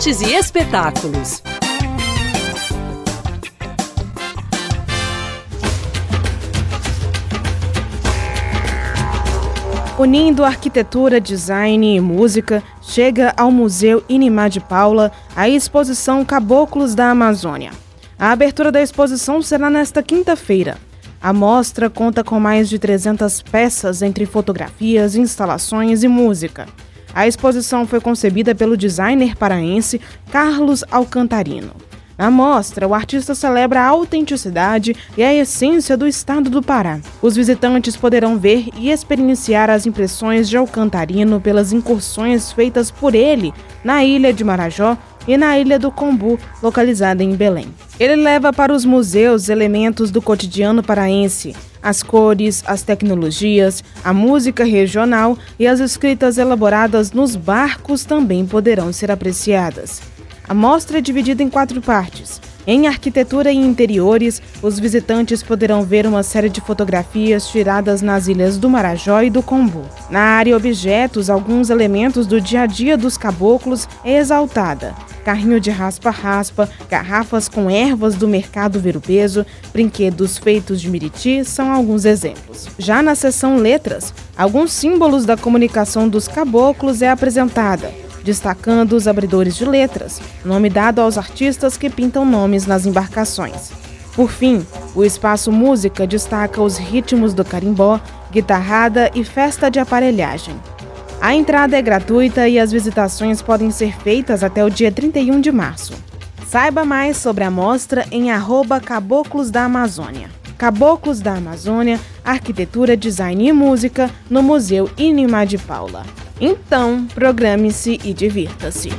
artes e espetáculos. Unindo arquitetura, design e música, chega ao Museu Inimá de Paula a exposição Caboclos da Amazônia. A abertura da exposição será nesta quinta-feira. A mostra conta com mais de 300 peças entre fotografias, instalações e música. A exposição foi concebida pelo designer paraense Carlos Alcantarino. Na mostra, o artista celebra a autenticidade e a essência do estado do Pará. Os visitantes poderão ver e experienciar as impressões de Alcantarino pelas incursões feitas por ele na ilha de Marajó e na ilha do Combu, localizada em Belém. Ele leva para os museus elementos do cotidiano paraense, as cores, as tecnologias, a música regional e as escritas elaboradas nos barcos também poderão ser apreciadas. A mostra é dividida em quatro partes. Em arquitetura e interiores, os visitantes poderão ver uma série de fotografias tiradas nas ilhas do Marajó e do Combu. Na área objetos, alguns elementos do dia a dia dos caboclos é exaltada. Carrinho de raspa-raspa, garrafas com ervas do mercado ver-o-peso, brinquedos feitos de miriti são alguns exemplos. Já na seção letras, alguns símbolos da comunicação dos caboclos é apresentada destacando os abridores de letras, nome dado aos artistas que pintam nomes nas embarcações. Por fim, o espaço música destaca os ritmos do carimbó, guitarrada e festa de aparelhagem. A entrada é gratuita e as visitações podem ser feitas até o dia 31 de março. Saiba mais sobre a mostra em arroba Caboclos da Amazônia. Caboclos da Amazônia, Arquitetura, Design e Música, no Museu Inima de Paula. Então, programe-se e divirta-se.